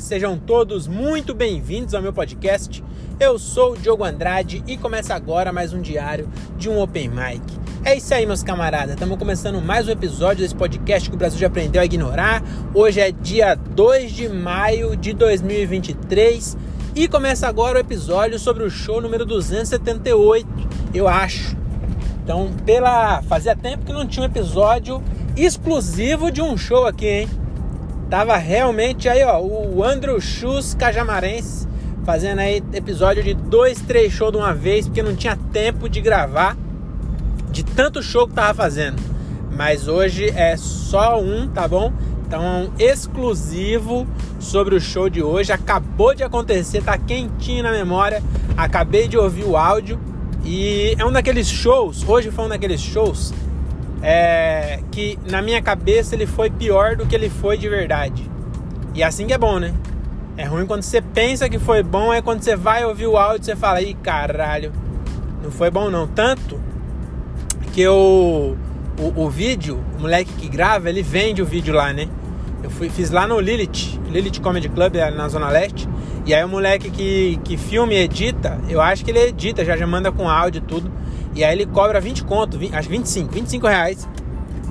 Sejam todos muito bem-vindos ao meu podcast. Eu sou o Diogo Andrade e começa agora mais um diário de um Open Mic. É isso aí, meus camaradas. Estamos começando mais um episódio desse podcast que o Brasil já aprendeu a ignorar. Hoje é dia 2 de maio de 2023 e começa agora o episódio sobre o show número 278, eu acho. Então, pela fazia tempo que não tinha um episódio exclusivo de um show aqui, hein? Tava realmente aí, ó, o Andrew Schus Cajamarense fazendo aí episódio de dois, três shows de uma vez, porque não tinha tempo de gravar de tanto show que tava fazendo. Mas hoje é só um, tá bom? Então, exclusivo sobre o show de hoje. Acabou de acontecer, tá quentinho na memória. Acabei de ouvir o áudio e é um daqueles shows. Hoje foi um daqueles shows é, que na minha cabeça ele foi pior do que ele foi de verdade. E assim que é bom, né? É ruim quando você pensa que foi bom, é quando você vai ouvir o áudio você fala, ih, caralho, não foi bom não. Tanto que eu, o, o vídeo, o moleque que grava, ele vende o vídeo lá, né? Eu fui, fiz lá no Lilith, Lilith Comedy Club, é na Zona Leste. E aí o moleque que, que filma e edita, eu acho que ele edita, já, já manda com áudio e tudo. E aí ele cobra 20 conto, 20, acho 25, 25 reais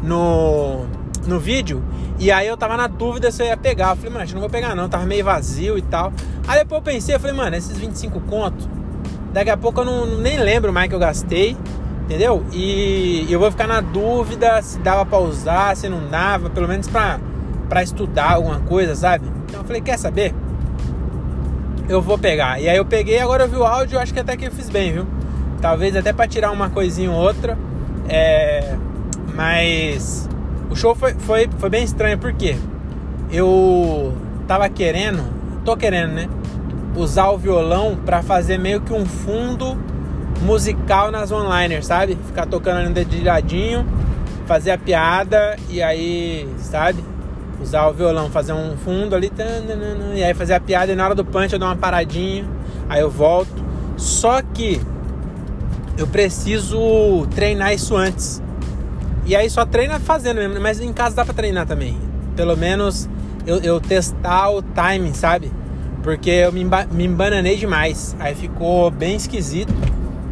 no, no vídeo. E aí eu tava na dúvida se eu ia pegar. Eu falei, mano, acho que não vou pegar não, tava meio vazio e tal. Aí depois eu pensei, eu falei, mano, esses 25 conto, daqui a pouco eu não, nem lembro mais que eu gastei, entendeu? E eu vou ficar na dúvida se dava pra usar, se não dava, pelo menos pra, pra estudar alguma coisa, sabe? Então eu falei, quer saber? Eu vou pegar. E aí eu peguei, agora eu vi o áudio, acho que até que eu fiz bem, viu? Talvez até para tirar uma coisinha ou outra. É, mas o show foi, foi, foi bem estranho porque eu tava querendo, tô querendo, né? Usar o violão para fazer meio que um fundo musical nas onliners, sabe? Ficar tocando no dedilhadinho, fazer a piada e aí, sabe? Usar o violão, fazer um fundo ali, e aí fazer a piada e na hora do punch eu dou uma paradinha, aí eu volto. Só que eu preciso treinar isso antes. E aí só treina fazendo mesmo, mas em casa dá pra treinar também. Pelo menos eu, eu testar o timing, sabe? Porque eu me, me embananei demais. Aí ficou bem esquisito.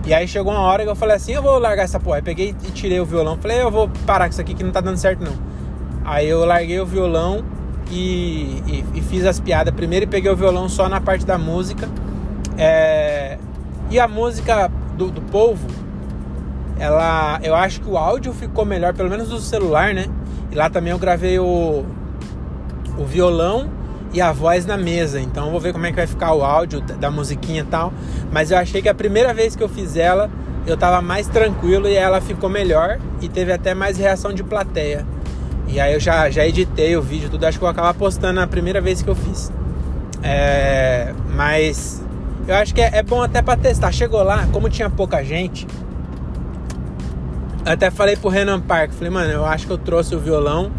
E aí chegou uma hora que eu falei assim, eu vou largar essa porra. Aí peguei e tirei o violão. Falei, eu vou parar com isso aqui que não tá dando certo não. Aí eu larguei o violão e, e, e fiz as piadas primeiro e peguei o violão só na parte da música. É... E a música do, do povo, ela, eu acho que o áudio ficou melhor, pelo menos do celular, né? E lá também eu gravei o, o violão e a voz na mesa. Então vou ver como é que vai ficar o áudio da musiquinha e tal. Mas eu achei que a primeira vez que eu fiz ela, eu tava mais tranquilo e ela ficou melhor e teve até mais reação de plateia. E aí eu já, já editei o vídeo, tudo. Acho que vou acabar postando a primeira vez que eu fiz. É, mas eu acho que é, é bom até para testar. Chegou lá, como tinha pouca gente, até falei pro Renan Park, falei, mano, eu acho que eu trouxe o violão,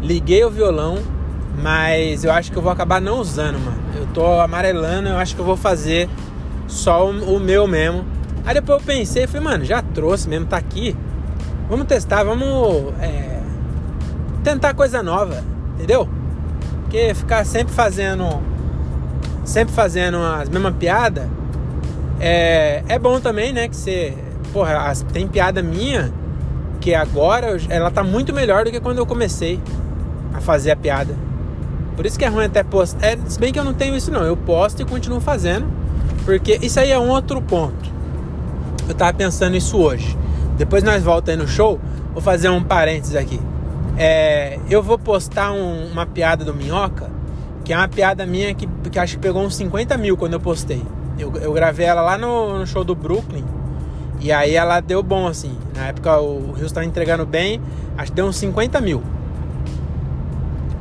liguei o violão, mas eu acho que eu vou acabar não usando, mano. Eu tô amarelando, eu acho que eu vou fazer só o, o meu mesmo. Aí depois eu pensei, falei, mano, já trouxe mesmo, tá aqui. Vamos testar, vamos é, tentar coisa nova, entendeu? Porque ficar sempre fazendo sempre fazendo as mesmas piadas, é, é bom também, né? Que você. Porra, as, tem piada minha que agora ela tá muito melhor do que quando eu comecei a fazer a piada. Por isso que é ruim até postar. É, se bem que eu não tenho isso não, eu posto e continuo fazendo. Porque isso aí é um outro ponto. Eu tava pensando isso hoje. Depois nós voltamos aí no show. Vou fazer um parênteses aqui. É, eu vou postar um, uma piada do Minhoca que é uma piada minha que, que acho que pegou uns 50 mil quando eu postei. Eu, eu gravei ela lá no, no, show do Brooklyn. E aí ela deu bom, assim. Na época o Rio estava entregando bem, acho que deu uns 50 mil.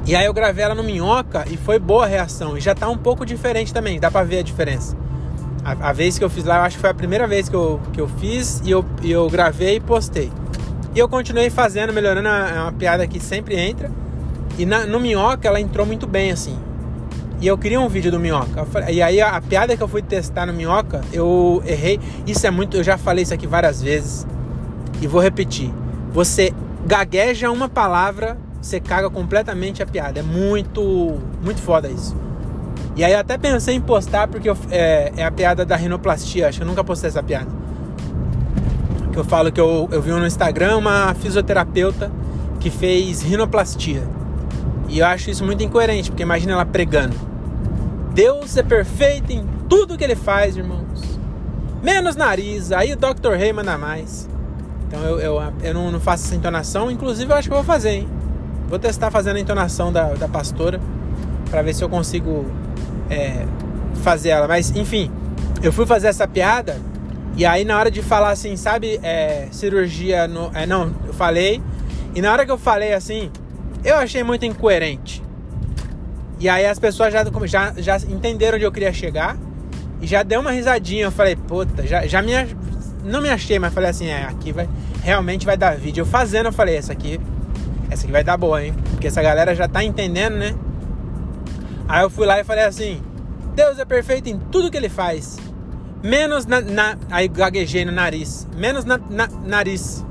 E aí eu gravei ela no Minhoca e foi boa a reação. E já tá um pouco diferente também, dá pra ver a diferença. A, a vez que eu fiz lá, eu acho que foi a primeira vez que eu, que eu fiz e eu, e eu gravei e postei. E eu continuei fazendo, melhorando, é uma piada que sempre entra. E na, no Minhoca ela entrou muito bem, assim. E eu queria um vídeo do Minhoca. E aí a, a, piada que eu fui testar no Minhoca, eu errei. Isso é muito. Eu já falei isso aqui várias vezes. E vou repetir. Você gagueja uma palavra, você caga completamente a piada. É muito. Muito foda isso. E aí eu até pensei em postar porque eu, é, é, a piada da rinoplastia. Acho que eu nunca postei essa piada. Que eu falo que eu, eu vi no Instagram uma fisioterapeuta que fez rinoplastia. E eu acho isso muito incoerente, porque imagina ela pregando. Deus é perfeito em tudo que ele faz, irmãos. Menos nariz, aí o Dr. Rei manda mais. Então eu, eu, eu não, não, faço essa entonação, inclusive eu acho que eu vou fazer, hein? Vou testar fazendo a entonação da, da pastora para ver se eu consigo é, fazer ela. Mas enfim, eu fui fazer essa piada e aí na hora de falar assim, sabe, é, cirurgia no. É, não, eu falei. E na hora que eu falei assim, eu achei muito incoerente. E aí as pessoas já, já, já entenderam onde eu queria chegar. E já deu uma risadinha. Eu falei, puta, já, já me, não me achei, mas falei assim, é, aqui vai. Realmente vai dar vídeo. Eu fazendo, eu falei, essa aqui. Essa aqui vai dar boa, hein? Porque essa galera já tá entendendo, né? Aí eu fui lá e falei assim: Deus é perfeito em tudo que ele faz. Menos na. na aí gaguejei no nariz. Menos na, na nariz.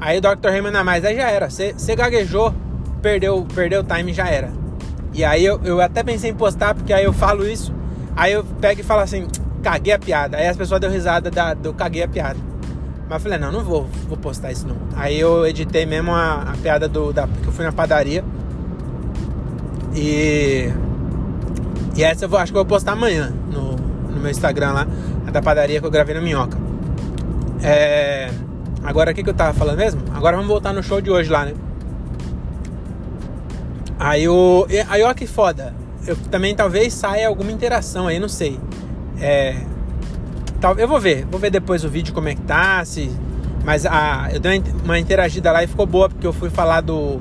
Aí o Dr. Raymond, mais, aí já era. Você gaguejou, perdeu, perdeu o time, já era. E aí eu, eu até pensei em postar, porque aí eu falo isso. Aí eu pego e falo assim: caguei a piada. Aí as pessoas deu risada da, do caguei a piada. Mas eu falei: não, não vou, vou postar isso não. Aí eu editei mesmo a, a piada do. Da, que eu fui na padaria. E. E essa eu vou, acho que eu vou postar amanhã no, no meu Instagram lá, a da padaria que eu gravei no Minhoca. É. Agora o que, que eu tava falando mesmo? Agora vamos voltar no show de hoje lá, né? Aí o. Aí olha que foda. Eu também talvez saia alguma interação aí, não sei. É. Tal, eu vou ver, vou ver depois o vídeo como é que tá, se. Mas a, eu dei uma interagida lá e ficou boa, porque eu fui falar do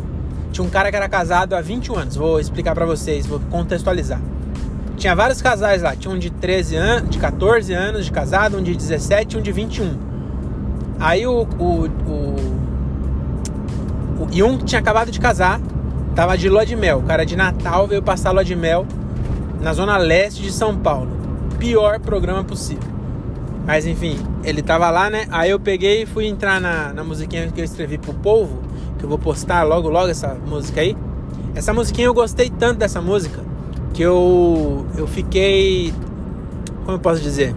tinha um cara que era casado há 21 anos. Vou explicar para vocês, vou contextualizar. Tinha vários casais lá. Tinha um de 13 anos, de 14 anos de casado, um de 17 e um de 21. Aí o, o, o, o. Tinha acabado de casar, tava de lua de mel. O cara de Natal veio passar lua de mel na zona leste de São Paulo. Pior programa possível. Mas enfim, ele tava lá, né? Aí eu peguei e fui entrar na, na musiquinha que eu escrevi pro povo que eu vou postar logo logo essa música aí. Essa musiquinha eu gostei tanto dessa música que eu eu fiquei como eu posso dizer?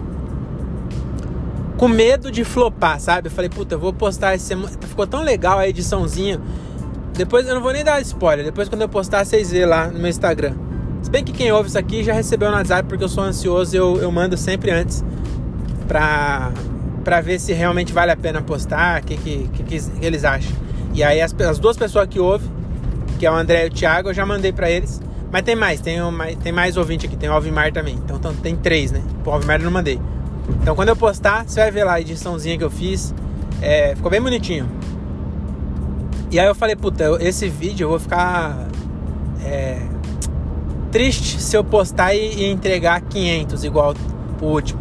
Com medo de flopar, sabe? Eu falei, puta, eu vou postar esse ficou tão legal a ediçãozinha. Depois eu não vou nem dar spoiler, depois quando eu postar vocês vê lá no meu Instagram. Se bem que quem ouve isso aqui já recebeu no WhatsApp porque eu sou ansioso, eu, eu mando sempre antes pra, pra ver se realmente vale a pena postar, o que, que, que, que eles acham. E aí as, as duas pessoas que ouvem, que é o André e o Thiago, eu já mandei para eles. Mas tem mais, tem, uma, tem mais ouvinte aqui, tem o Alvimar também. Então, então tem três, né? O Alvimar eu não mandei. Então quando eu postar, você vai ver lá a ediçãozinha que eu fiz. É, ficou bem bonitinho. E aí eu falei, puta, esse vídeo eu vou ficar é, triste se eu postar e, e, entregar 500 igual o último.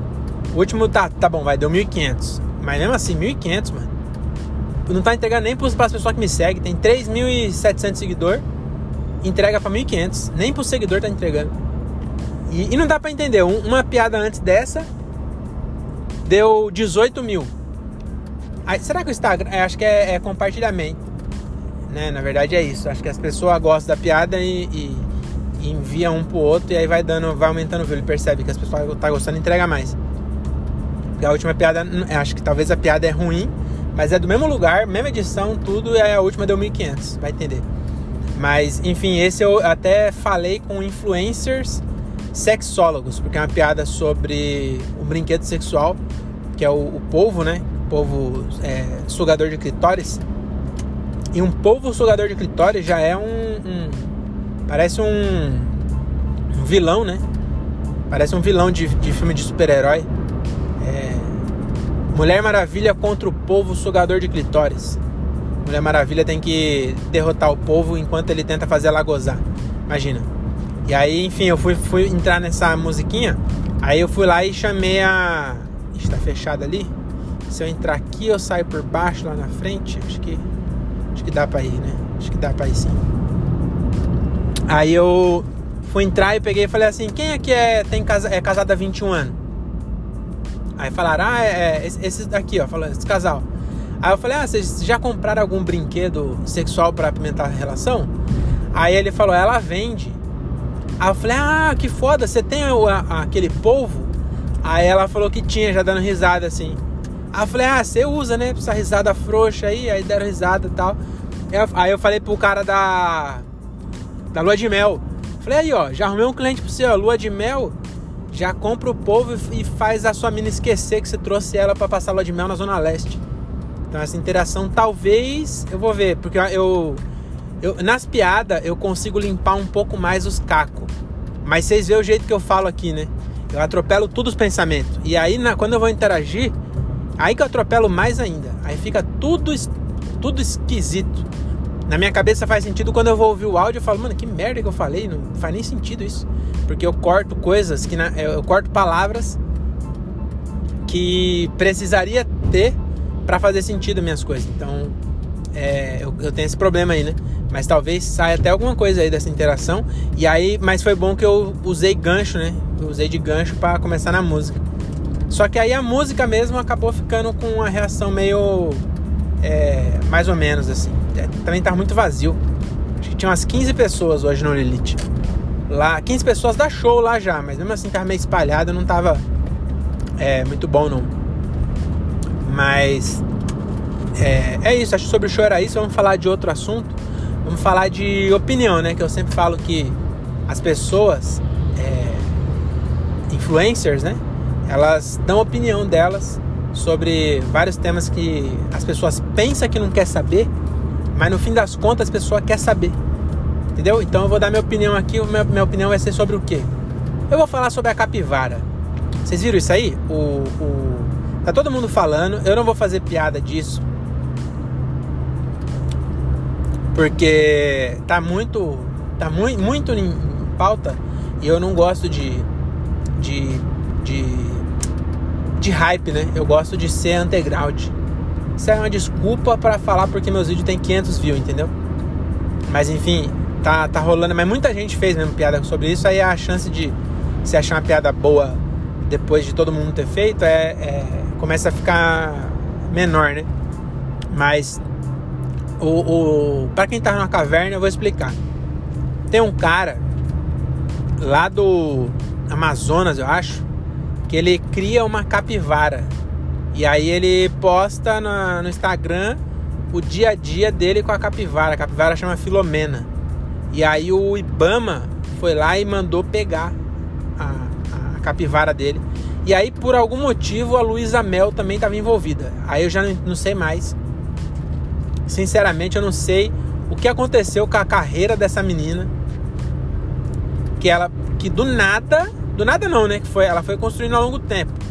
O último tá, tá bom, vai, deu 1.500. Mas mesmo assim, 1.500, mano não tá entregando nem para as pessoas que me seguem. Tem 3.700 seguidores, entrega para 1.500. Nem pro seguidor tá entregando. E, e não dá para entender. Um, uma piada antes dessa deu 18 mil. Aí, será que o Instagram. É, acho que é, é, compartilhamento. Né? Na verdade é isso. Acho que as pessoas gostam da piada e, e, envia um pro outro e aí vai dando, vai aumentando o view. Ele percebe que as pessoas tá gostando e entrega mais. A última piada, acho que talvez a piada é ruim, mas é do mesmo lugar, mesma edição, tudo, e a última deu 1.500, vai entender. Mas, enfim, esse eu até falei com influencers sexólogos, porque é uma piada sobre um brinquedo sexual, que é o, o né? O polvo é, sugador de clitóris. E um polvo sugador de clitóris já é um. um parece um, um, vilão, né? Parece um vilão de, de filme de super-herói. Mulher Maravilha contra o povo sugador de clitóris. Mulher Maravilha tem que derrotar o povo enquanto ele tenta fazer ela gozar. Imagina. E aí, enfim, eu fui, fui entrar nessa musiquinha. Aí eu fui lá e chamei a. Está fechado ali. Se eu entrar aqui, eu saio por baixo lá na frente. Acho que. Que dá pra ir, né? Acho que dá pra ir sim. Aí eu fui entrar e peguei e falei assim: quem aqui é, tem casa, é casado há 21 anos? Aí falaram, ah, é, é esse daqui, ó, falando, esse casal. Aí eu falei, ah, vocês já compraram algum brinquedo sexual para apimentar a relação? Aí ele falou, ela vende. Aí eu falei, ah, que foda, você tem a, a, aquele polvo? Aí ela falou que tinha, já dando risada assim. Aí eu falei, ah, você usa, né? Essa risada frouxa aí, aí deram risada e tal. Aí eu falei pro cara da. Da lua de mel. Falei, aí, ó, já arrumei um cliente pro ó, lua de mel. Já compra o povo e faz a sua mina esquecer que você trouxe ela para passar lua de mel na Zona Leste. Então essa interação talvez eu vou ver, porque eu, eu nas piadas eu consigo limpar um pouco mais os cacos. Mas vocês veem o jeito que eu falo aqui, né? Eu atropelo tudo os pensamentos. E aí na, quando eu vou interagir, aí que eu atropelo mais ainda. Aí fica tudo tudo esquisito. Na minha cabeça faz sentido quando eu vou ouvir o áudio, eu falo, mano, que merda que eu falei, não faz nem sentido isso. Porque eu corto coisas que na, eu corto palavras que precisaria ter para fazer sentido minhas coisas. Então, é, eu, eu, tenho esse problema aí, né? Mas talvez saia até alguma coisa aí dessa interação. E aí, mas foi bom que eu usei gancho, né? Eu usei de gancho para começar na música. Só que aí a música mesmo acabou ficando com uma reação meio é, mais ou menos assim. É, também tá muito vazio. Acho que tinha umas 15 pessoas hoje no Lilith. Lá, 15 pessoas da show lá já, mas mesmo assim tava meio espalhado, não tava é, muito bom não. Mas é, é isso, acho que sobre o show era isso. Vamos falar de outro assunto. Vamos falar de opinião, né? Que eu sempre falo que as pessoas, é, influencers, né? Elas dão opinião delas sobre vários temas que as pessoas pensam que não quer saber, mas no fim das contas a pessoa quer saber. Entendeu? Então eu vou dar minha opinião aqui. Minha, opinião vai ser sobre o quê? Eu vou falar sobre a capivara. Vocês viram isso aí? O, o Tá todo mundo falando, eu não vou fazer piada disso. Porque tá muito tá muito muito em pauta e eu não gosto de de de de hype, né? Eu gosto de ser underground. Isso é uma desculpa para falar porque meus vídeos têm 500 views, entendeu? Mas enfim, tá, tá rolando. Mas muita gente fez mesmo piada sobre isso. Aí a chance de se achar uma piada boa depois de todo mundo ter feito é, é começa a ficar menor, né? Mas o, o para quem tá na caverna eu vou explicar. Tem um cara lá do Amazonas, eu acho, que ele cria uma capivara. E aí ele posta no, no Instagram o dia a dia dele com a capivara. A capivara chama Filomena. E aí o Ibama foi lá e mandou pegar a, a capivara dele. E aí, por algum motivo, a Luísa Mel também estava envolvida. Aí eu já não sei mais. Sinceramente, eu não sei o que aconteceu com a carreira dessa menina. Que ela, que do nada, do nada não, né? Que foi, ela foi construindo ao longo do tempo.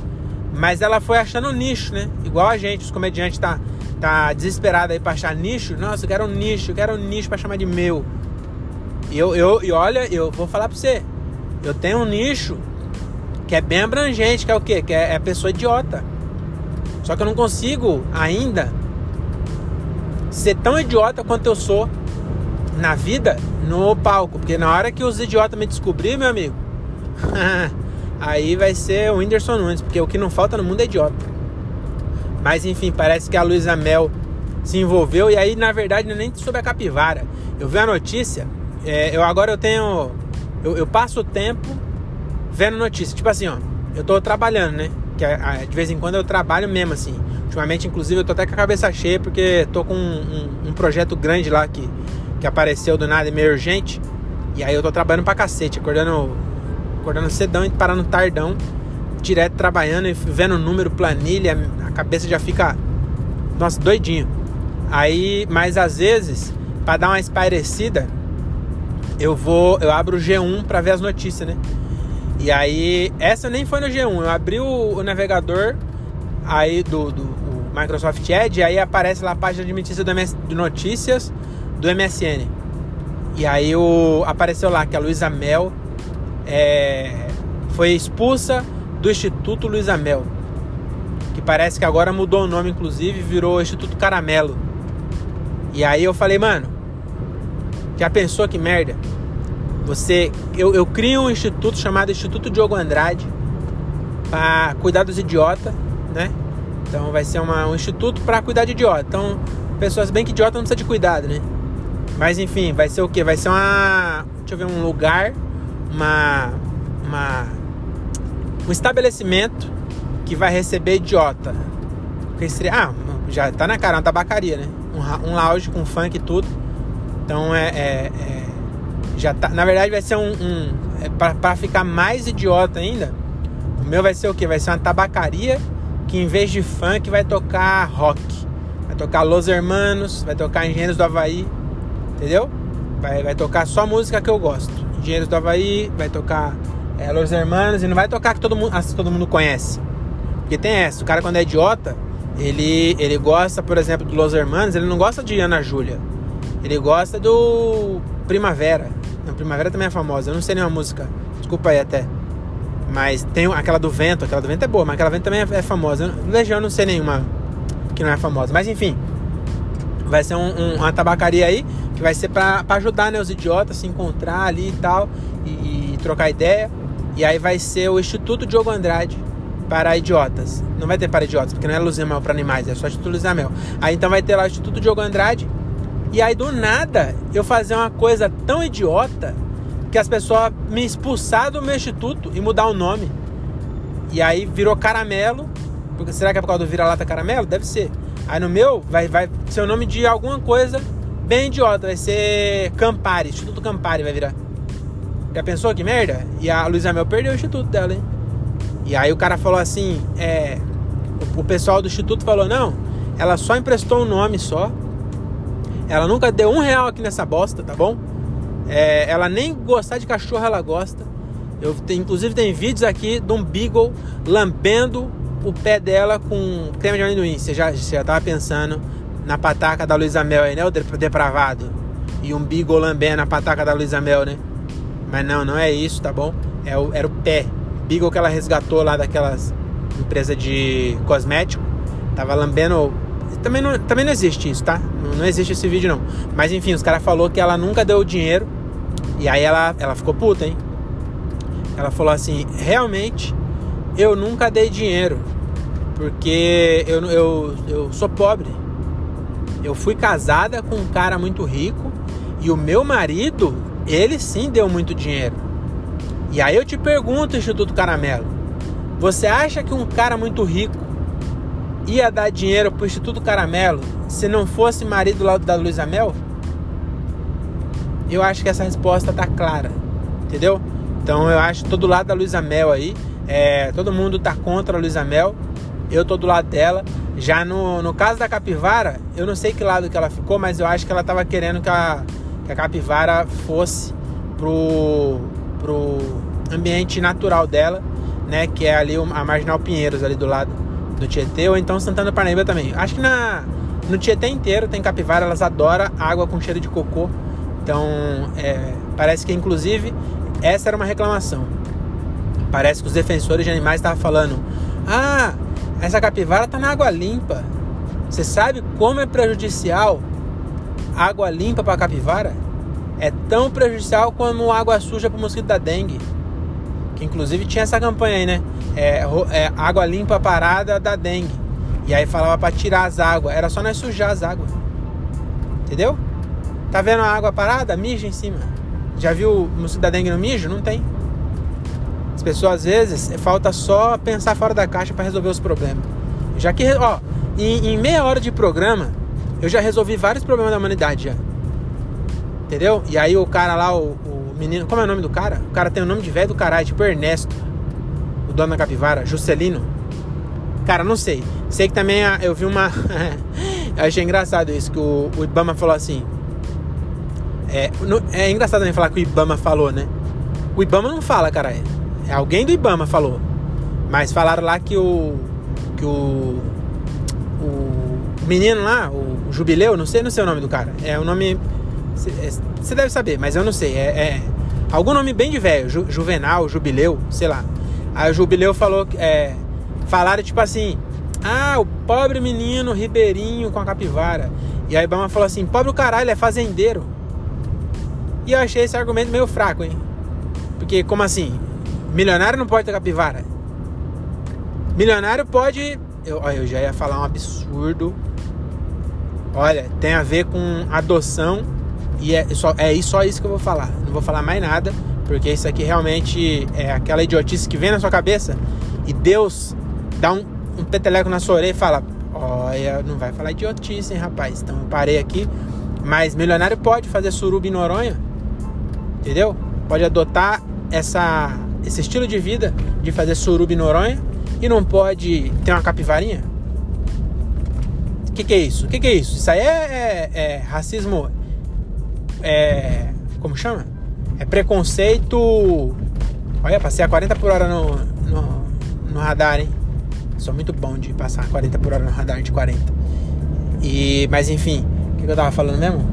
Mas ela foi achando nicho, né? Igual a gente, os comediantes tá, tá desesperado aí pra achar nicho. Nossa, eu quero um nicho, eu quero um nicho pra chamar de meu. E eu, eu, e olha, eu vou falar pra você. Eu tenho um nicho que é bem abrangente, que é o quê? Que é, é pessoa idiota. Só que eu não consigo ainda ser tão idiota quanto eu sou na vida no palco. Porque na hora que os idiotas me descobrir, meu amigo, aí vai ser o Whindersson Nunes, porque o que não falta no mundo é idiota. Mas enfim, parece que a Luísa Mel se envolveu e aí na verdade é nem sobre a capivara. Eu vi a notícia, é, eu agora eu tenho. Eu, eu passo o tempo vendo notícia. Tipo assim, ó, eu tô trabalhando, né? Que de vez em quando eu trabalho mesmo, assim. Ultimamente, inclusive, eu tô até com a cabeça cheia porque tô com um, um, um projeto grande lá que, que apareceu do nada e meio urgente. E aí eu tô trabalhando pra cacete, acordando, acordando cedão e parando tardão, direto trabalhando e vendo número, planilha, a cabeça já fica, nossa, doidinho. Aí, mas às vezes, para dar uma espairecida, eu vou, eu abro o G1 para ver as notícias, né? E aí, essa nem foi no G1. Eu abri o, o navegador aí do, do Microsoft Edge, aí aparece lá a página de notícias do, MS, de notícias do MSN. E aí o, apareceu lá que a Luísa Mel é, foi expulsa do Instituto Luísa Mel. Que parece que agora mudou o nome, inclusive, virou Instituto Caramelo. E aí eu falei, mano, já pensou que merda? Você, eu, eu crio um instituto chamado Instituto Diogo Andrade para cuidar dos idiotas, né? Então vai ser uma, um instituto para cuidar de idiota. Então, pessoas bem que idiota não precisa de cuidado, né? Mas enfim, vai ser o que? Vai ser uma, deixa eu ver, um lugar, uma, uma um estabelecimento que vai receber idiota. Que seria, ah, já tá na cara, uma tabacaria, né? Um, um lounge com funk e tudo. Então é, é, é, já tá, na verdade vai ser um, um é para ficar mais idiota ainda. O meu vai ser o que? Vai ser uma tabacaria que em vez de funk vai tocar rock. Vai tocar Los Hermanos, vai tocar Engenheiros do Havaí, entendeu? Vai, vai tocar só música que eu gosto. Engenheiros do Havaí, vai tocar é, Los Hermanos e não vai tocar que todo mundo, assim, todo mundo conhece. Porque tem essa, o cara quando é idiota, ele, ele gosta, por exemplo, do Los Hermanos, ele não gosta de Ana Júlia. Ele gosta do Primavera. Não, Primavera também é famosa, eu não sei nenhuma música. Desculpa aí até. Mas tem aquela do vento, aquela do vento é boa, mas aquela do vento também é, é famosa. Legião não sei nenhuma que não é famosa. Mas enfim, vai ser um, um, uma tabacaria aí que vai ser para ajudar né, os idiotas a se encontrar ali e tal e, e, trocar ideia. E aí vai ser o Instituto Diogo Andrade para idiotas. Não vai ter para idiotas, porque não é Luzimel para animais, é só Instituto Luzimel. Aí então vai ter lá o Instituto Diogo Andrade. E aí do nada eu fazer uma coisa tão idiota que as pessoas me expulsaram do meu instituto e mudar o nome. E aí virou caramelo. Será que é por causa do vira-lata caramelo? Deve ser. Aí no meu vai, vai ser o nome de alguma coisa bem idiota. Vai ser Campari, Instituto Campari vai virar. Já pensou que merda? E a Luísa Mel perdeu o instituto dela, hein? E aí o cara falou assim, é, o, pessoal do instituto falou, não, ela só emprestou um nome só. Ela nunca deu um real aqui nessa bosta, tá bom? É, ela nem gostar de cachorro ela gosta. Eu inclusive tem vídeos aqui de um beagle lambendo o pé dela com creme de amendoim. Você já, você já tava pensando na pataca da Luísa Mel aí, né? O depravado. E um beagle lambendo a pataca da Luísa Mel, né? Mas não, não é isso, tá bom? É o, era o pé. Beagle que ela resgatou lá daquelas empresa de cosmético. Tava lambendo. Também não, também não existe isso, tá? Não, não existe esse vídeo, não. Mas enfim, os caras falou que ela nunca deu dinheiro e aí ela, ela ficou puta, hein? Ela falou assim: realmente eu nunca dei dinheiro, porque eu, eu, eu sou pobre. Eu fui casada com um cara muito rico e o meu marido, ele sim deu muito dinheiro. E aí eu te pergunto, Instituto Caramelo, você acha que um cara muito rico ia dar dinheiro pro Instituto Caramelo se não fosse marido lá da Luísa Mel? eu acho que essa resposta tá clara, entendeu? Então eu acho todo lado da Luísa Mel aí, é, todo mundo tá contra a Luísa Mel, eu tô do lado dela. Já no, no caso da capivara, eu não sei que lado que ela ficou, mas eu acho que ela tava querendo que a, que a capivara fosse pro, pro ambiente natural dela, né? Que é ali a Marginal Pinheiros, ali do lado do Tietê, ou então Santana Parnaíba também. Acho que na, no Tietê inteiro tem capivara, elas adoram água com cheiro de cocô. Então, é, parece que inclusive essa era uma reclamação. Parece que os defensores de animais estavam falando: ah, essa capivara está na água limpa. Você sabe como é prejudicial água limpa para capivara? É tão prejudicial como água suja para o mosquito da dengue. Que inclusive tinha essa campanha aí, né? É, é água limpa parada da dengue. E aí falava para tirar as águas. Era só nós sujar as águas. Entendeu? Tá vendo a água parada? Mija em cima. Já viu o mosquito da dengue no mijo? Não tem. As pessoas às vezes falta só pensar fora da caixa para resolver os problemas. Já que, ó, em, em, meia hora de programa, eu já resolvi vários problemas da humanidade já. Entendeu? E aí o cara lá, o, o menino, como é o nome do cara? O cara tem o nome de velho do caralho, tipo Ernesto, o dono da capivara, Juscelino. Cara, não sei. Sei que também ah, eu vi uma. achei engraçado isso, que o, o Ibama falou assim: é, é engraçado também falar que o Ibama falou, né? O Ibama não fala, cara. É alguém do Ibama falou. Mas falaram lá que o. Que o. O menino lá, o Jubileu, não sei, não sei o nome do cara. É o nome. Você deve saber, mas eu não sei. É, é algum nome bem de velho. Ju, Juvenal, Jubileu, sei lá. Aí o Jubileu falou. É, falaram tipo assim. Ah, o pobre menino ribeirinho com a capivara. E aí Ibama falou assim: pobre o caralho, é fazendeiro. E eu achei esse argumento meio fraco, hein? Porque, como assim? Milionário não pode ter capivara. Milionário pode. Eu, eu já ia falar um absurdo. Olha, tem a ver com adoção. E é só, é só isso que eu vou falar. Não vou falar mais nada. Porque isso aqui realmente é aquela idiotice que vem na sua cabeça e Deus dá um, um peteleco na sua orelha e fala: Olha, não vai falar idiotice, hein, rapaz? Então eu parei aqui. Mas milionário pode fazer suruba em Noronha, entendeu? Pode adotar essa, esse estilo de vida de fazer suruba Noronha e não pode ter uma capivarinha? O que, que é isso? O que, que é isso? Isso aí é, é, é racismo. É. Como chama? É preconceito. Olha, passei a 40 por hora no, no, no radar, hein? Sou muito bom de passar 40 por hora no radar de 40. E, mas enfim, o que, que eu tava falando mesmo?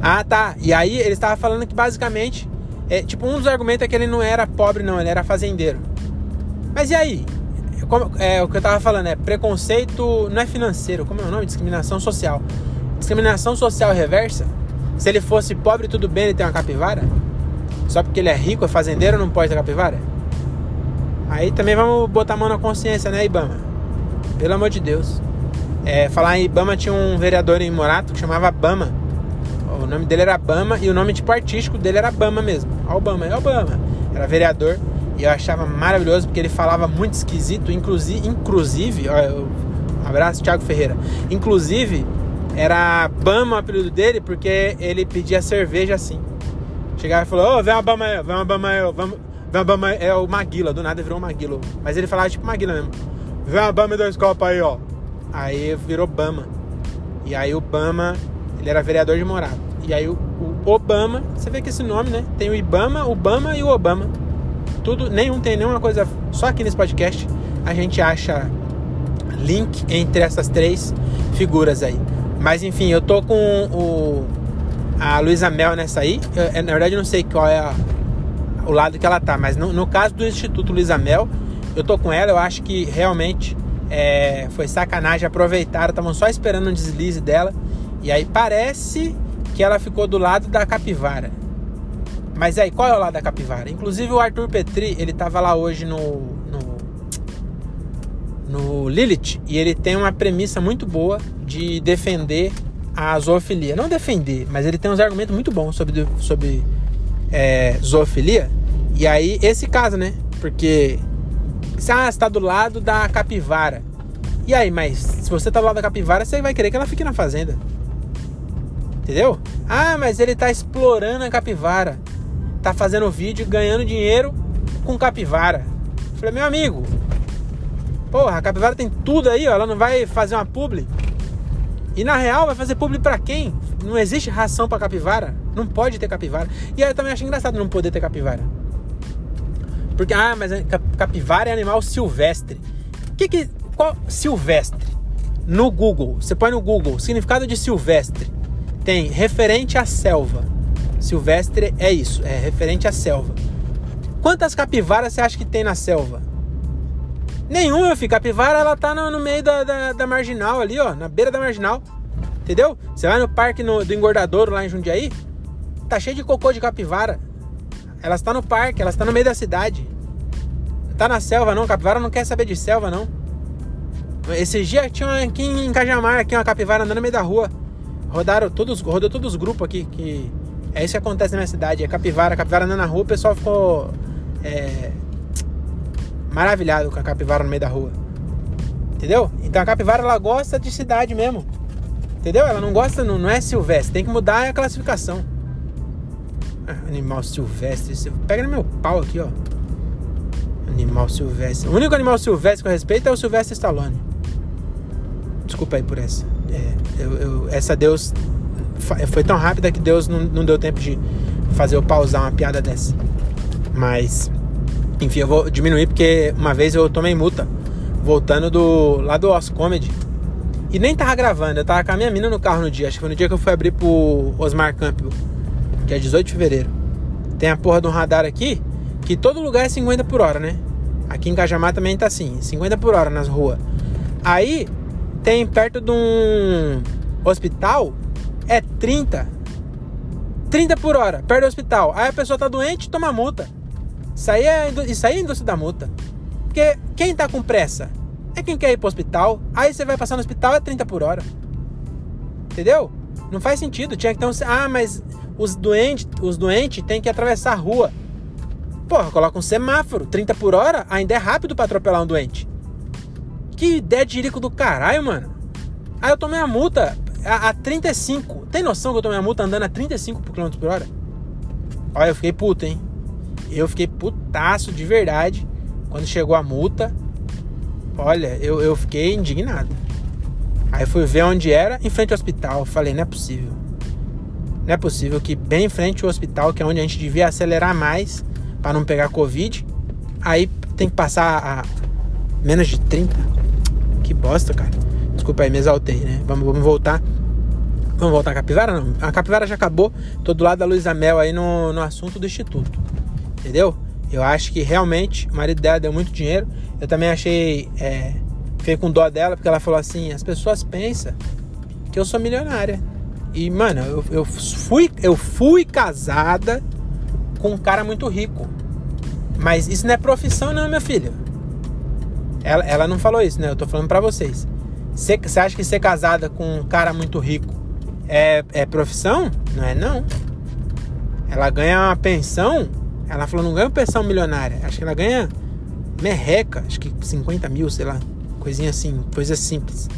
Ah, tá. E aí ele estava falando que basicamente, é, tipo, um dos argumentos é que ele não era pobre, não, ele era fazendeiro. Mas e aí? Como, é, o que eu tava falando é preconceito, não é financeiro, como é o nome? Discriminação social. Discriminação social reversa? Se ele fosse pobre, tudo bem ele ter uma capivara? Só porque ele é rico, é fazendeiro, não pode ter capivara? Aí também vamos botar a mão na consciência, né, Ibama? Pelo amor de Deus. É, falar em Ibama tinha um vereador em Morato que chamava Bama. O nome dele era Bama e o nome tipo artístico dele era Bama mesmo. Obama, é Obama. Era vereador e eu achava maravilhoso porque ele falava muito esquisito, inclusive, inclusive, ó, eu, abraço, Thiago Ferreira. Inclusive, era Bama o apelido dele porque ele pedia cerveja assim. Chegava e falou: Ô, oh, vem uma Bama aí, vem uma Bama aí, vamos. Vem uma Bama é o Maguila, do nada virou Maguila. Mas ele falava tipo Maguila mesmo. Vem uma Bama e dois copos aí, ó. Aí virou Bama. E aí o Bama, ele era vereador de Morato. E aí o, o Obama, você vê que esse nome, né? Tem o Ibama, o Bama e o Obama. Tudo, nenhum tem nenhuma coisa. Só aqui nesse podcast a gente acha link entre essas três figuras aí. Mas enfim, eu tô com o, a Luísa Mel nessa aí. Eu, na verdade, eu não sei qual é a, o lado que ela tá, mas no, no caso do Instituto Luísa Mel, eu tô com ela. Eu acho que realmente é, foi sacanagem. Aproveitaram, estavam só esperando um deslize dela. E aí parece que ela ficou do lado da capivara. Mas aí, qual é o lado da capivara? Inclusive o Arthur Petri, ele tava lá hoje no, no, no Lilith e ele tem uma premissa muito boa de defender a zoofilia. Não defender, mas ele tem uns argumentos muito bons sobre, sobre é, zoofilia. E aí, esse caso, né? Porque se ah, está do lado da capivara. E aí, mas se você tá do lado da capivara, você vai querer que ela fique na fazenda. Entendeu? Ah, mas ele tá explorando a capivara. Tá fazendo vídeo ganhando dinheiro com capivara. falei, meu amigo, porra, a capivara tem tudo aí, ó. Ela não vai fazer uma publi. E na real, vai fazer publi para quem? Não existe ração para capivara. Não pode ter capivara. E aí eu também acho engraçado não poder ter capivara. Porque, ah, mas capivara é animal silvestre. Que que. Qual? Silvestre. No Google, você põe no Google significado de silvestre tem referente à selva. Silvestre é isso, é referente à selva. Quantas capivaras você acha que tem na selva? Nenhuma, filho. Capivara, ela tá no, no meio da, da, da, marginal ali, ó. Na beira da marginal. Entendeu? Você vai no parque no, do engordadouro lá em Jundiaí, tá cheio de cocô de capivara. Elas estão tá no parque, elas estão tá no meio da cidade. Tá na selva, não. Capivara não quer saber de selva, não. Esse dia tinha aqui em Cajamar, aqui uma capivara andando no meio da rua. Rodaram todos, rodou todos os grupos aqui que é isso que acontece na minha cidade, é capivara, capivara andando na rua, o pessoal ficou é, maravilhado com a capivara no meio da rua. Entendeu? Então a capivara ela gosta de cidade mesmo. Entendeu? Ela não gosta, não, não é silvestre, tem que mudar a classificação. Ah, animal silvestre, pega no meu pau aqui, ó. Animal silvestre. O único animal silvestre que eu respeito é o Silvestre Stallone. Desculpa aí por essa. Eu, eu, essa Deus foi tão rápida que Deus não, não deu tempo de fazer eu pausar uma piada dessa. Mas, enfim, eu vou diminuir porque uma vez eu tomei multa voltando do lá do Os Comedy e nem tava gravando. Eu tava com a minha mina no carro no dia. Acho que foi no dia que eu fui abrir pro Osmar Campbell, que é 18 de fevereiro. Tem a porra do radar aqui que todo lugar é 50 por hora, né? Aqui em Cajamar também tá assim, 50 por hora nas ruas. Aí tem perto de um hospital é 30. 30 por hora, perto do hospital. Aí a pessoa tá doente, toma multa. Isso aí é, isso aí é indústria da multa. Porque quem tá com pressa é quem quer ir pro hospital. Aí você vai passar no hospital é 30 por hora. Entendeu? Não faz sentido. Tinha que ter um. Ah, mas os doentes, os doentes têm que atravessar a rua. Porra, coloca um semáforo, 30 por hora, ainda é rápido para atropelar um doente. Que ideia de rico do caralho, mano. Aí eu tomei a multa a, a 35. Tem noção que eu tomei a multa andando a 35 km por hora? Olha, eu fiquei puto, hein? Eu fiquei putaço de verdade quando chegou a multa. Olha, eu, eu fiquei indignado. Aí fui ver onde era, em frente ao hospital. Falei, não é possível. Não é possível que bem em frente ao hospital, que é onde a gente devia acelerar mais para não pegar Covid, aí tem que passar a menos de 30. Que bosta, cara. Desculpa aí, me exaltei, né? Vamos, vamos voltar. Vamos voltar a capivara? Não. A capivara já acabou. Tô do lado da Luísa Mel aí no, no assunto do instituto. Entendeu? Eu acho que realmente o marido dela deu muito dinheiro. Eu também achei. É, fiquei com dó dela, porque ela falou assim: as pessoas pensam que eu sou milionária. E, mano, eu, eu, fui, eu fui casada com um cara muito rico. Mas isso não é profissão, não, minha filha. Ela, ela não falou isso, né? Eu tô falando pra vocês. Você, você acha que ser casada com um cara muito rico é, é profissão? Não é, não. Ela ganha uma pensão. Ela falou, não ganha uma pensão milionária. Acho que ela ganha merreca. Acho que 50 mil, sei lá. Coisinha assim, coisa simples.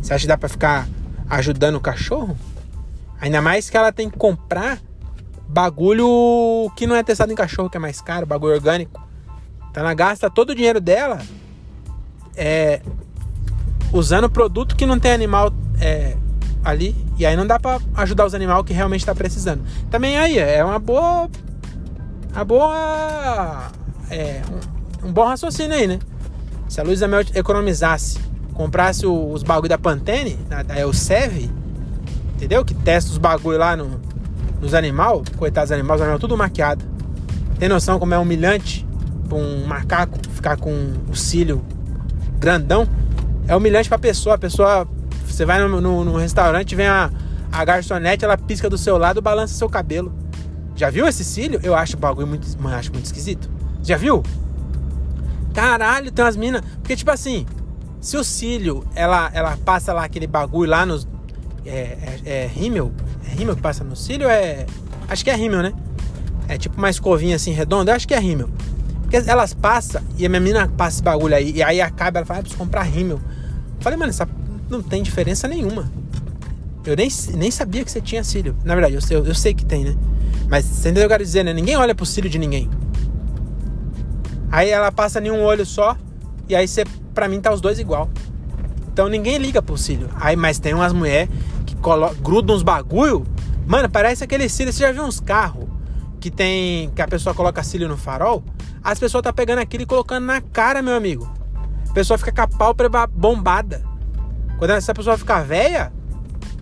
Você acha que dá pra ficar ajudando o cachorro? Ainda mais que ela tem que comprar bagulho que não é testado em cachorro, que é mais caro, bagulho orgânico. Então ela gasta todo o dinheiro dela é, usando produto que não tem animal é, ali. E aí não dá para ajudar os animais que realmente está precisando. Também aí é uma boa. Uma boa. É, um, um, bom raciocínio aí, né? Se a Luísa Mel economizasse, comprasse os bagulho da Pantene, da, da Elsev, entendeu? Que testa os bagulho lá no, nos animais, coitados dos animais, os animais tudo maquiado. Tem noção como é humilhante pra um macaco ficar com o cílio grandão? É humilhante pra pessoa. A pessoa, você vai no, restaurante, vem a, a garçonete, ela pisca do seu lado, balança seu cabelo. Já viu esse cílio? Eu acho o bagulho muito, acho muito esquisito. Já viu? Caralho, tem umas minas. Porque, tipo assim, se o cílio, ela, ela passa lá aquele bagulho lá nos. É, é, é rímel? É rímel que passa no cílio? É. Acho que é rímel, né? É tipo uma escovinha assim redonda. Eu acho que é rímel. Porque elas passam e a minha menina passa esse bagulho aí. E aí acaba, ela fala, ah, preciso comprar rímel. Falei, mano, essa não tem diferença nenhuma. Eu nem, nem sabia que você tinha cílio. Na verdade, eu sei, eu, eu sei que tem, né? Mas você entendeu o que eu quero dizer, né? Ninguém olha pro cílio de ninguém. Aí ela passa em um olho só. E aí você, pra mim, tá os dois igual. Então ninguém liga pro cílio. Aí, mas tem umas mulheres que grudam uns bagulho. Mano, parece aquele cílio. Você já viu uns carros que tem. que a pessoa coloca cílio no farol? As pessoas tá pegando aquilo e colocando na cara, meu amigo. A pessoa fica com a pálpebra bombada. Quando essa pessoa ficar velha,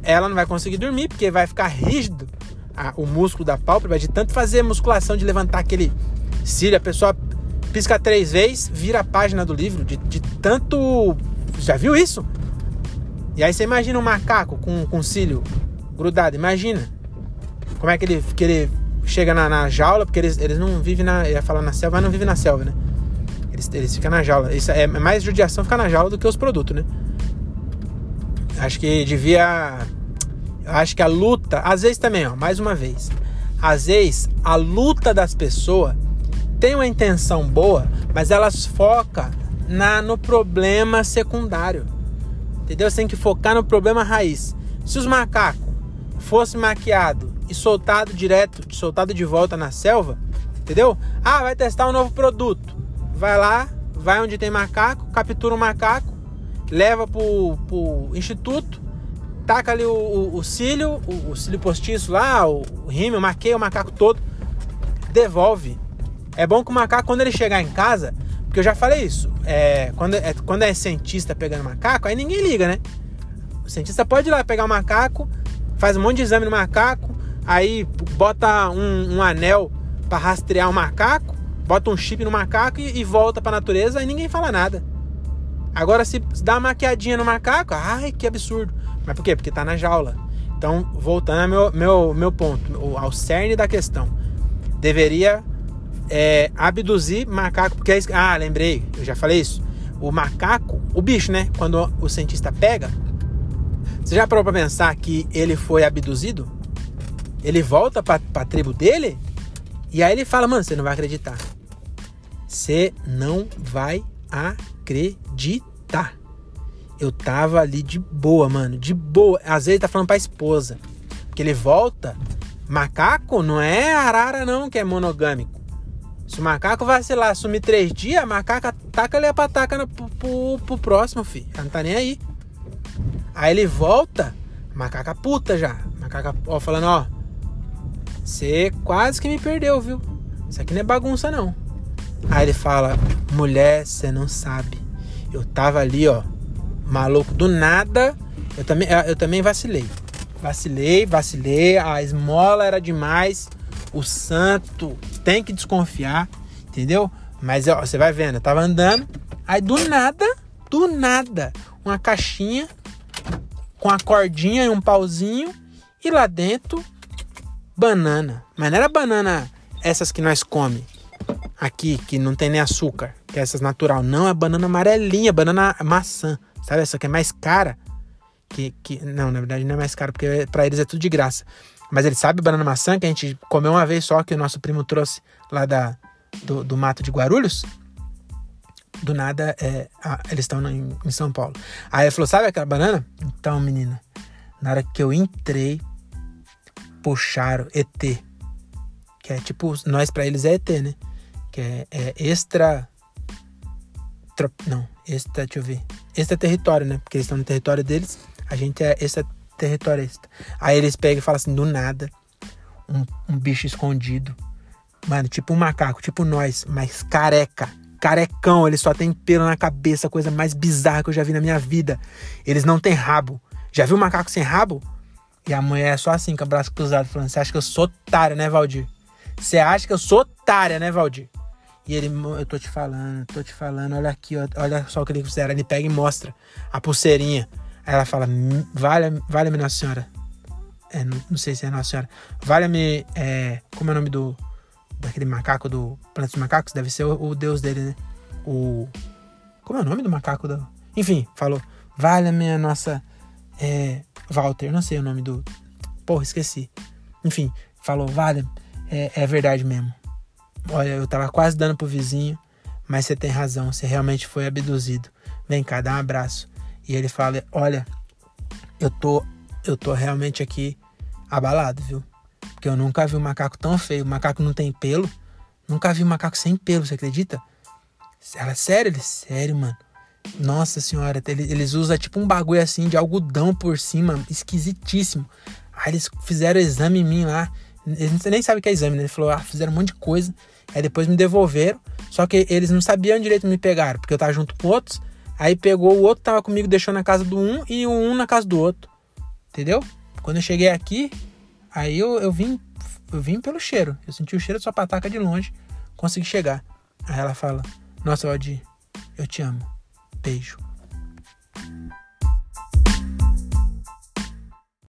ela não vai conseguir dormir, porque vai ficar rígido a, o músculo da pálpebra de tanto fazer musculação, de levantar aquele cílio. A pessoa pisca três vezes, vira a página do livro, de, de tanto. Já viu isso? E aí você imagina um macaco com, com cílio grudado, imagina. Como é que ele, que ele chega na, na jaula, porque eles, eles não vivem na. ia falar na selva, mas não vivem na selva, né? Eles, eles ficam na jaula. Isso é mais judiação ficar na jaula do que os produtos, né? Acho que devia. Acho que a luta. Às vezes também, ó, mais uma vez. Às vezes a luta das pessoas tem uma intenção boa, mas elas focam na, no problema secundário. Entendeu? Você tem que focar no problema raiz. Se os macacos fossem maquiados e soltado direto, soltado de volta na selva, entendeu? Ah, vai testar um novo produto. Vai lá, vai onde tem macaco, captura um macaco, leva pro, pro instituto, taca ali o, o, o cílio, o, o, cílio postiço lá, o, o rímel, maqueia o macaco todo, devolve. É bom que o macaco, quando ele chegar em casa, porque eu já falei isso, é, quando, é, quando é cientista pegando macaco, aí ninguém liga, né? O cientista pode ir lá pegar o macaco, faz um monte de exame no macaco, aí bota um, um anel para rastrear o macaco, bota um chip no macaco e, e volta para a natureza e ninguém fala nada. Agora, se dá uma maquiadinha no macaco, ai que absurdo. Mas por quê? Porque tá na jaula. Então, voltando ao meu, meu, meu ponto, ao cerne da questão. Deveria é, abduzir macaco, porque é Ah, lembrei, eu já falei isso. O macaco, o bicho, né? Quando o cientista pega, você já parou pra pensar que ele foi abduzido? Ele volta pra, pra tribo dele e aí ele fala, mano, você não vai acreditar. Você não vai acreditar. Eu tava ali de boa, mano, de boa. Às vezes ele tá falando pra esposa. Que ele volta. Macaco não é arara, não, que é monogâmico. Se o macaco vacilar, sumir três dias, a macaca taca ali a pataca no, pro, pro, próximo, filho. Ela não tá nem aí. Aí ele volta, macaca puta já. Macaca, ó, falando, ó. Você quase que me perdeu, viu? Isso aqui não é bagunça, não. Aí ele fala, mulher, você não sabe. Eu tava ali, ó, maluco do nada. Eu também, eu também vacilei. Vacilei, vacilei. A esmola era demais. O santo tem que desconfiar, entendeu? Mas ó, você vai vendo, eu tava andando, aí do nada, do nada, uma caixinha com a cordinha e um pauzinho e lá dentro banana. Mas não era banana essas que nós come aqui, que não tem nem açúcar, que é essas natural. Não, é banana amarelinha, banana maçã. Sabe essa que é mais cara? Que, que não, na verdade não é mais cara, porque para eles é tudo de graça. Mas ele sabe banana maçã que a gente comeu uma vez só, que o nosso primo trouxe lá da, do, do mato de Guarulhos. Do nada, é, ah, eles estão em, em São Paulo. Aí ele falou: Sabe aquela banana? Então, menina, na hora que eu entrei, puxaram ET. Que é tipo, nós para eles é ET, né? Que é, é extra. Trop, não, extra, deixa eu ver. Extra território, né? Porque eles estão no território deles. A gente é extra territorialista. Aí eles pegam e falam assim, do nada, um, um bicho escondido. Mano, tipo um macaco, tipo nós, mas careca. Carecão, ele só tem pelo na cabeça, coisa mais bizarra que eu já vi na minha vida. Eles não têm rabo. Já viu macaco sem rabo? E a mulher é só assim, com o braço cruzado, falando: Você acha que eu sou otária, né, Valdir? Você acha que eu sou otária, né, Valdir? E ele, eu tô te falando, tô te falando, olha aqui, olha só o que ele fizeram. Ele pega e mostra a pulseirinha. Aí ela fala: Vale-me, vale Nossa Senhora. É, não, não, sei se é Nossa Senhora. Vale-me. É, como é o nome do. Daquele macaco do Planeta dos Macacos? Deve ser o, o, deus dele, né? O. Como é o nome do macaco? Do... Enfim, falou: Vale-me a nossa. É, Walter, não sei o nome do. Porra, esqueci. Enfim, falou: Vale, é, é verdade mesmo. Olha, eu tava quase dando pro vizinho, mas você tem razão, você realmente foi abduzido. Vem cá, dá um abraço. E ele fala: Olha, eu tô, eu tô realmente aqui abalado, viu? Porque eu nunca vi um macaco tão feio. O macaco não tem pelo. Nunca vi um macaco sem pelo, você acredita? Ela, sério? Ele, sério, mano. Nossa senhora, eles usam tipo um bagulho assim de algodão por cima, esquisitíssimo. Aí eles fizeram exame em mim lá. Eles nem sabem o que é exame, né? Ele falou, ah, fizeram um monte de coisa. Aí depois me devolveram. Só que eles não sabiam direito me pegar, porque eu tava junto com outros. Aí pegou o outro, tava comigo, deixou na casa do um e o um na casa do outro. Entendeu? Quando eu cheguei aqui, aí eu, eu vim eu vim pelo cheiro. Eu senti o cheiro da sua pataca de longe. Consegui chegar. Aí ela fala: Nossa, Valdir, eu te amo. Beijo.